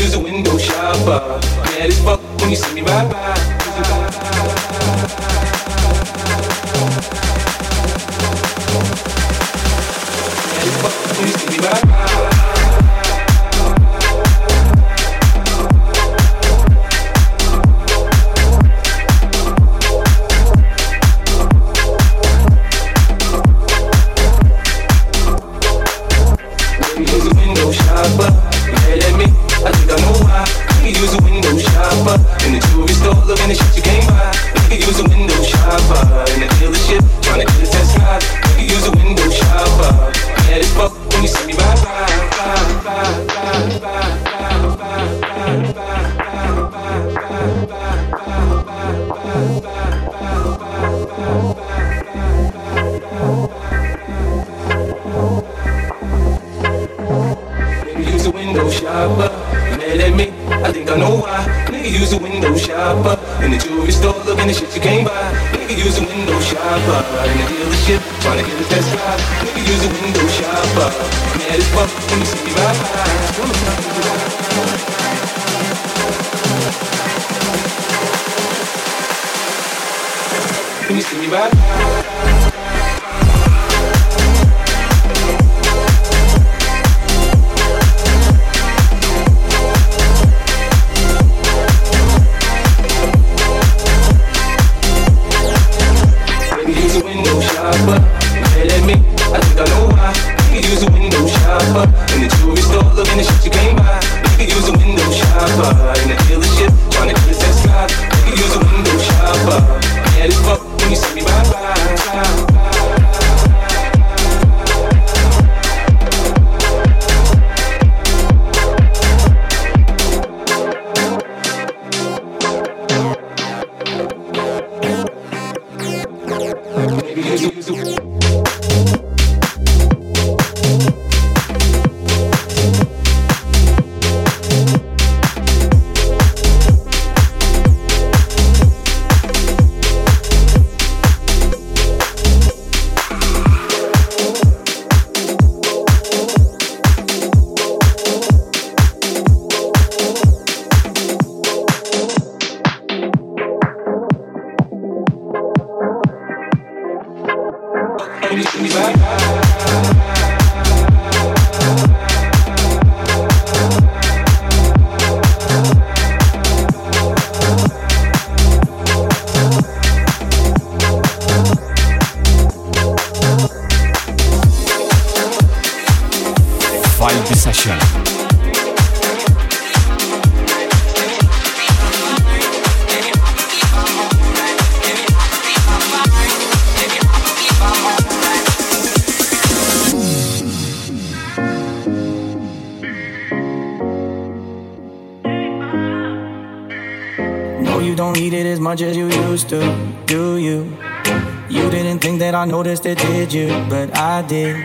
use it. Don't need it as much as you used to, do you? You didn't think that I noticed it, did you? But I did,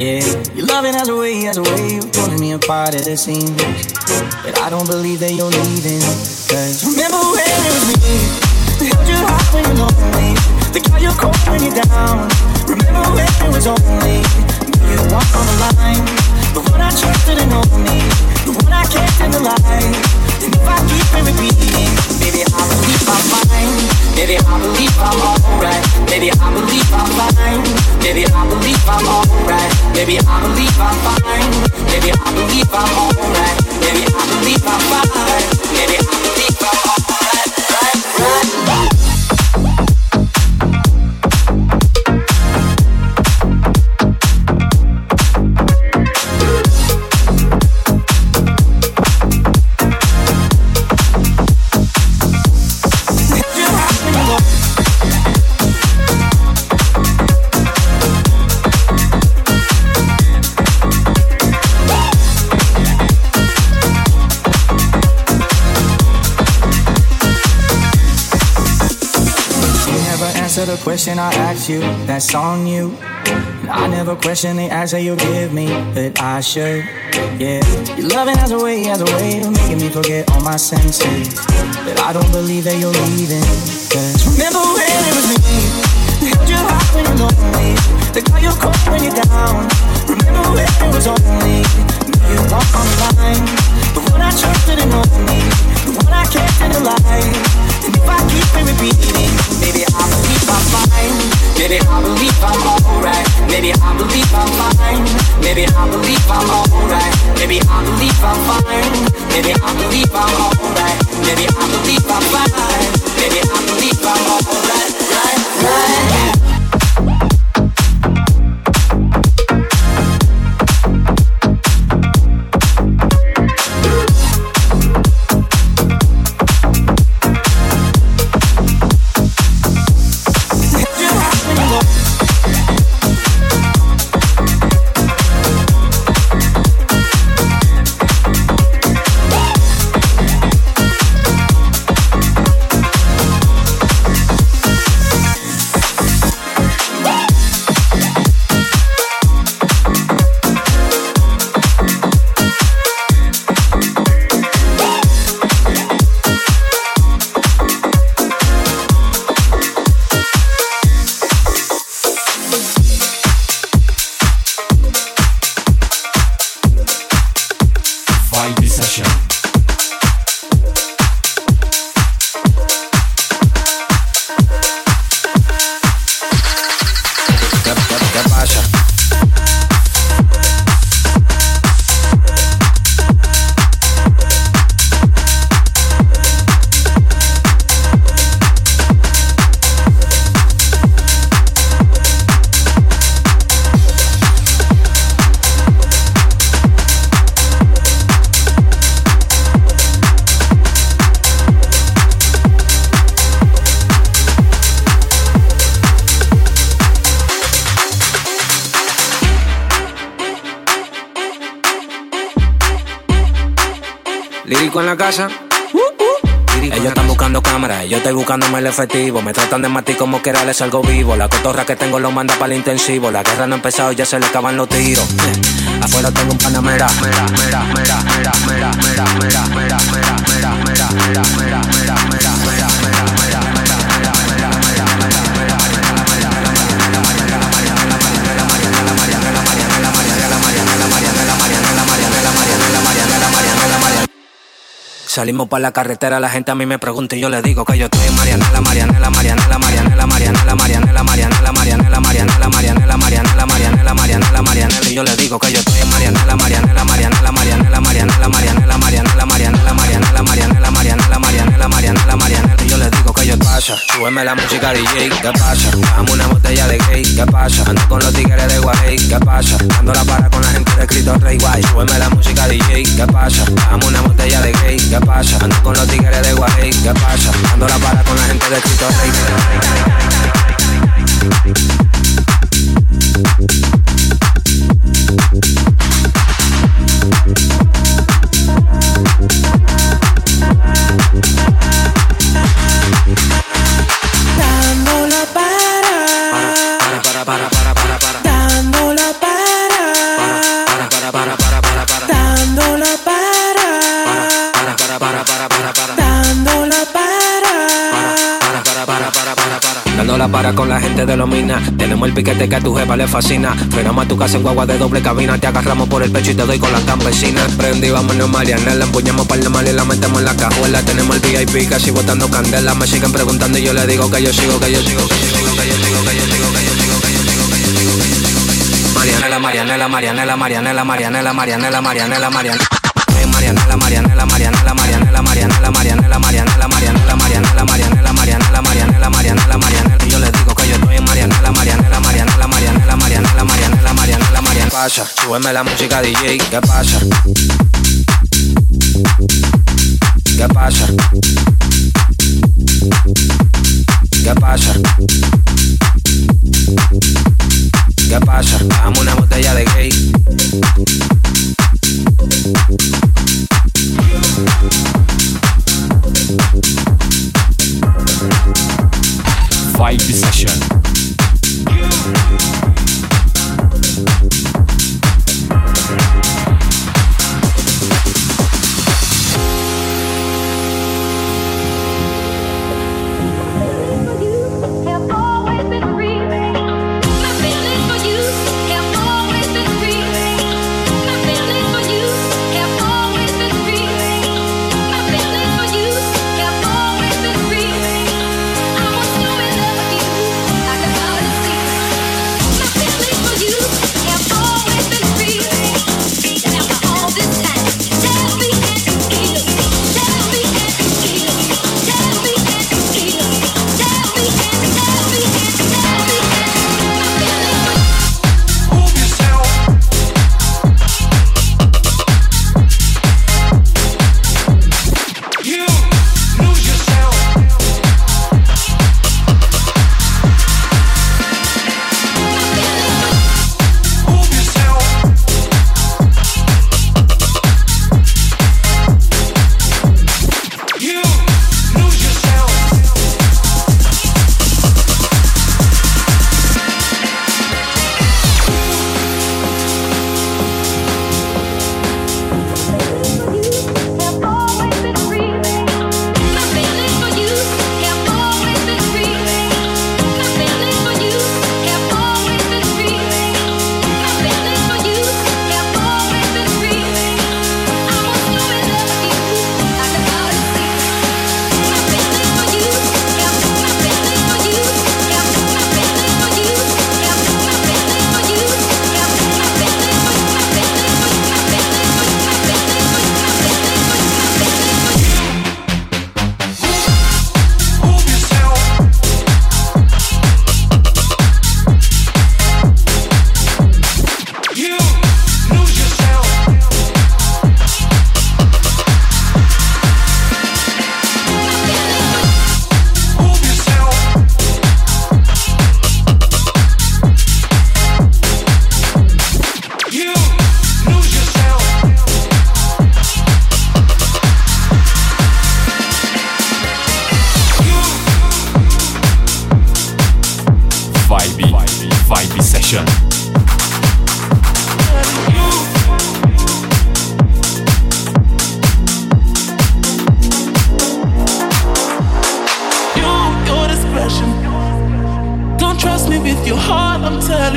yeah. Your loving has a way, has a way of pulling me apart at the seams. But I don't believe that you're leaving. Cause remember when it was me held your heart when you're lonely, that got you cold when you're down. Remember when it was only you walk on the line, the one I trusted and only, the one I kept in the light. And if I keep repeating, maybe I believe I'm fine. Maybe I believe I'm alright. Maybe I believe I'm fine. Maybe I believe I'm alright. Maybe I believe I'm fine. Maybe I believe I'm alright. Maybe I believe I'm fine. Maybe I believe I'm alright. Right, right. Question I asked you, that's on you. I never question the answer you give me, but I should. Yeah, your loving has a way, has a way of making me forget all my senses. But I don't believe that you're leaving. Cause remember when it was me held your heart when you're lonely, that got you cold when you're down. Remember when it was only you walk on the line, the one I trusted and only, the one I kept in the light. And if I keep repeating, maybe I believe Maybe I believe I'm alright. Maybe I believe I'm fine. Maybe I believe I'm alright. Maybe I believe I'm fine. Maybe I believe I'm alright. Maybe I believe I'm fine. Maybe I believe I'm alright. Right, right. En la casa. Ellos están buscando cámaras, yo estoy buscándome el efectivo. Me tratan de matar como que les algo vivo. La cotorra que tengo lo manda para el intensivo. La guerra no ha empezado, ya se le acaban los tiros. Afuera tengo un panamera. Salimos para la carretera, la gente a mí me pregunta y yo le digo que yo estoy en Marianela, Marianela, Marianela, Marianela, Marianela, Marianela, Marianela, Marianela, Marianela, Marianela, Marianela, Marianela, Marianela, Marianela, y yo le digo que yo estoy en Marianela, Marianela, Marianela, Marianela, Marianela, Marianela, Marianela, Marianela, Marianela, Marianela, Marianela, Marianela, Marianela, Marianela, y yo le digo que yo pasa, súbeme la música DJ, ¿qué pasa? Dame una botella de gay, ¿qué pasa? Ando con los tigres de Guay, ¿qué pasa? Dando la para con la gente de Cristo Rey Guay, súbeme la música DJ, ¿qué pasa? Dame una botella de gay, ¿qué Ando con los tigres de Guay, ¿qué pasa? Ando la para con la gente de Cristo Rey. Dando la para con la gente de los minas. Tenemos el piquete que a tu jefa le fascina. Frenamos a tu casa en guagua de doble cabina. Te agarramos por el pecho y te doy con las campesinas. Prendí, vámonos Mariana. Empuñamos para el y la metemos en la cajuela. Tenemos el VIP casi botando candela. Me siguen preguntando y yo le digo que yo sigo, que yo sigo, que yo sigo, que yo sigo, que yo sigo, que yo sigo, que yo sigo, que yo sigo, que yo sigo. Marianela, Marianela, Marianela, Marianela, Marianela, Marianela, Marianela, Marianela. Marianela, Marianela, Marianela, Marianela, Marianela, Marianela, Marianela, Marianela, Marianela, Marianela, Marianela, Marianela, Marianela, Marianela. Yo le digo que yo estoy en Marianela, Marianela, Marianela, Marianela, Marianela, Marianela, Marianela, Marianela. Pasa, súbeme la música DJ, ¿qué pasa? ¿Qué pasa? ¿Qué pasa? ¿Qué pasa? Dame una botella de gay. Vibe Session.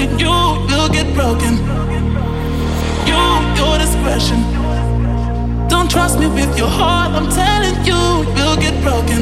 with you, you'll get broken. You, your discretion. Don't trust me with your heart, I'm telling you, you'll get broken.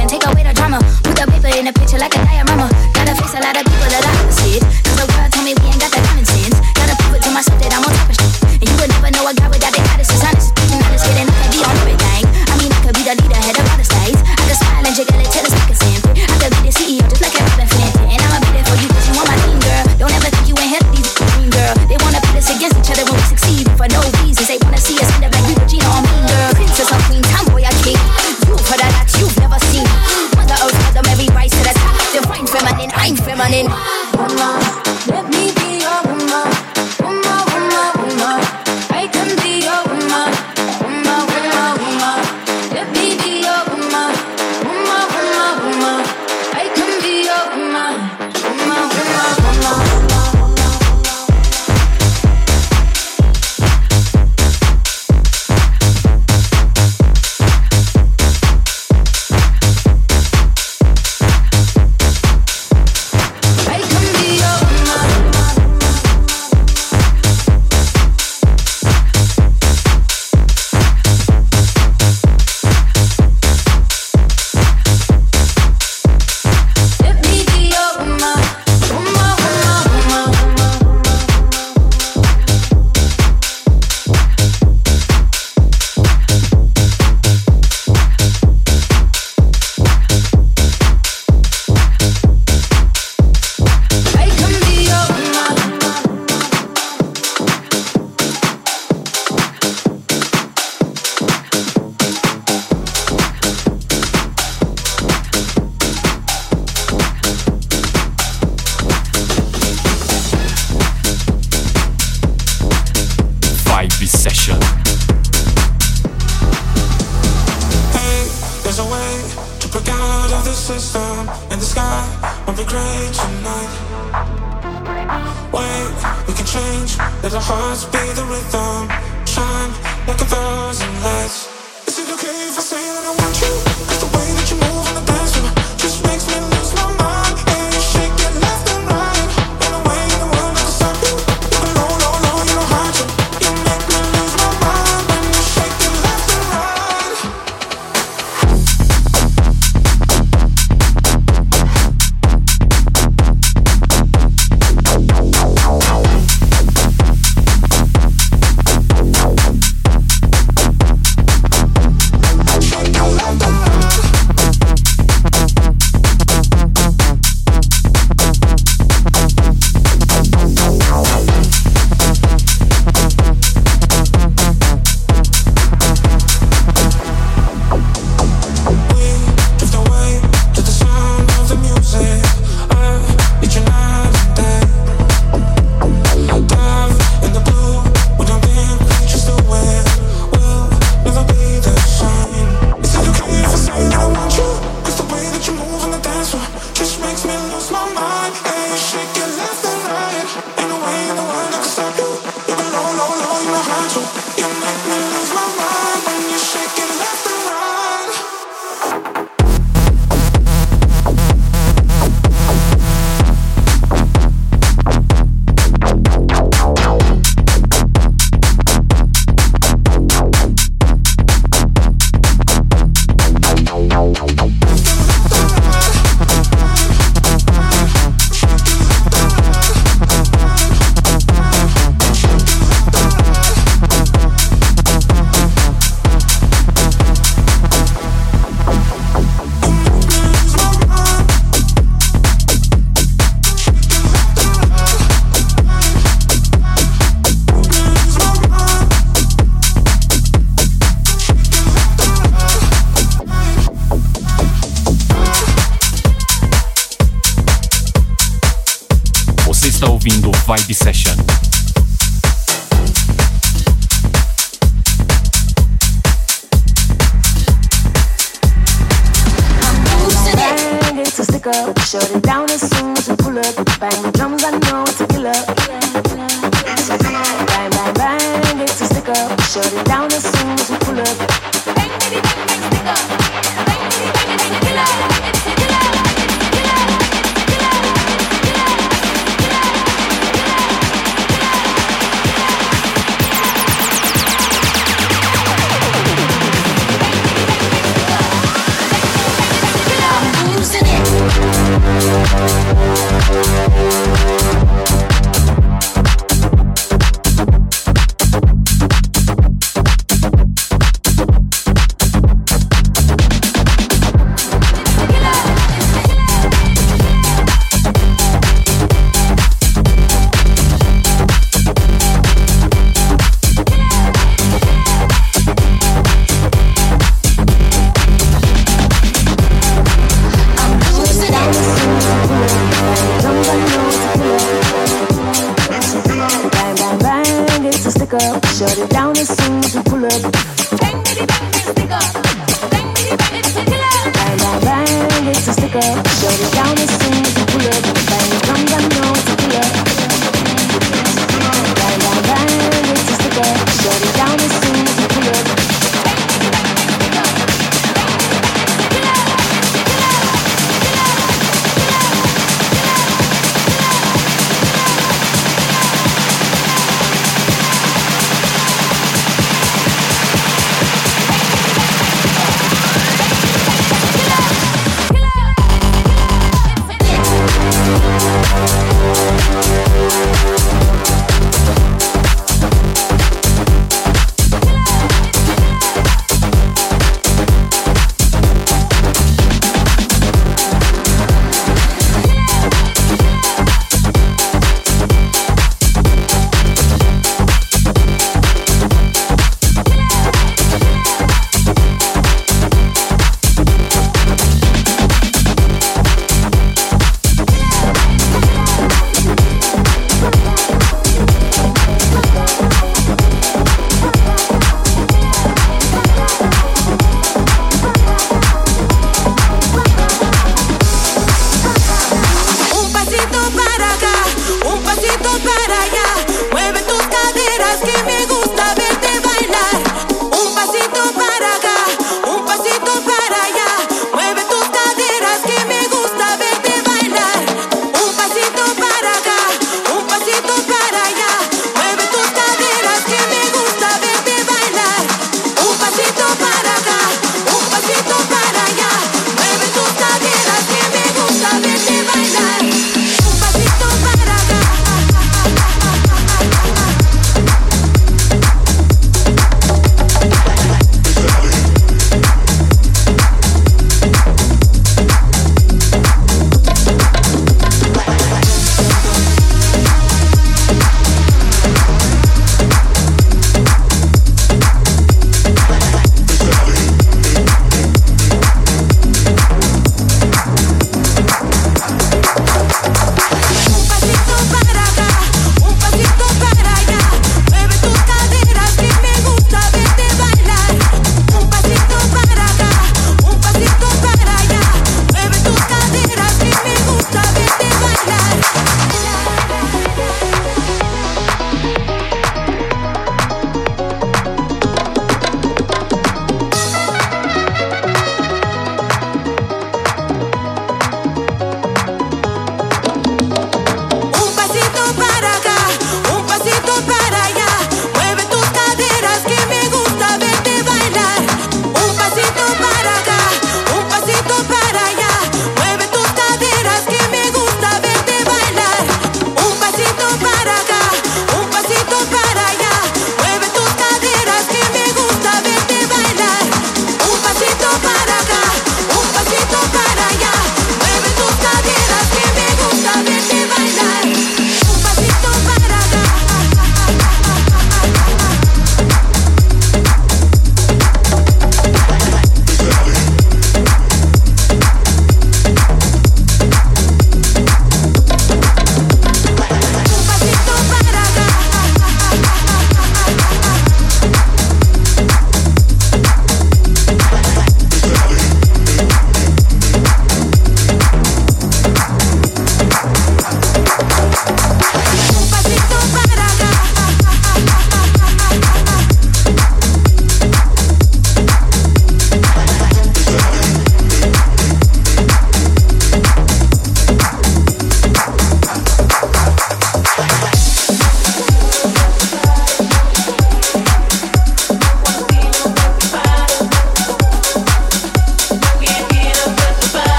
and take away the drama. Put the paper in the picture like a diorama. Gotta face a lot of people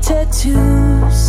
Tattoos.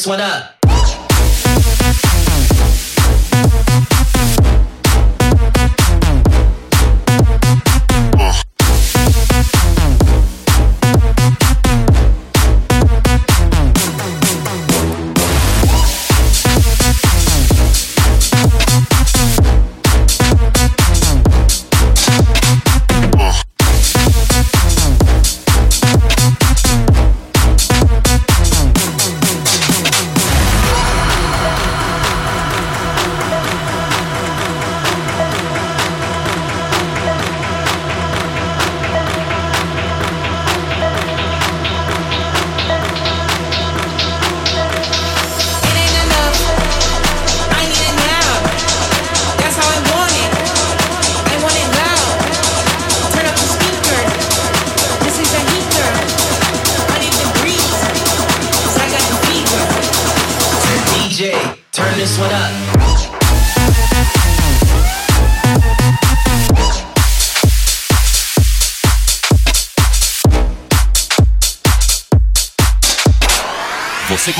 this one up.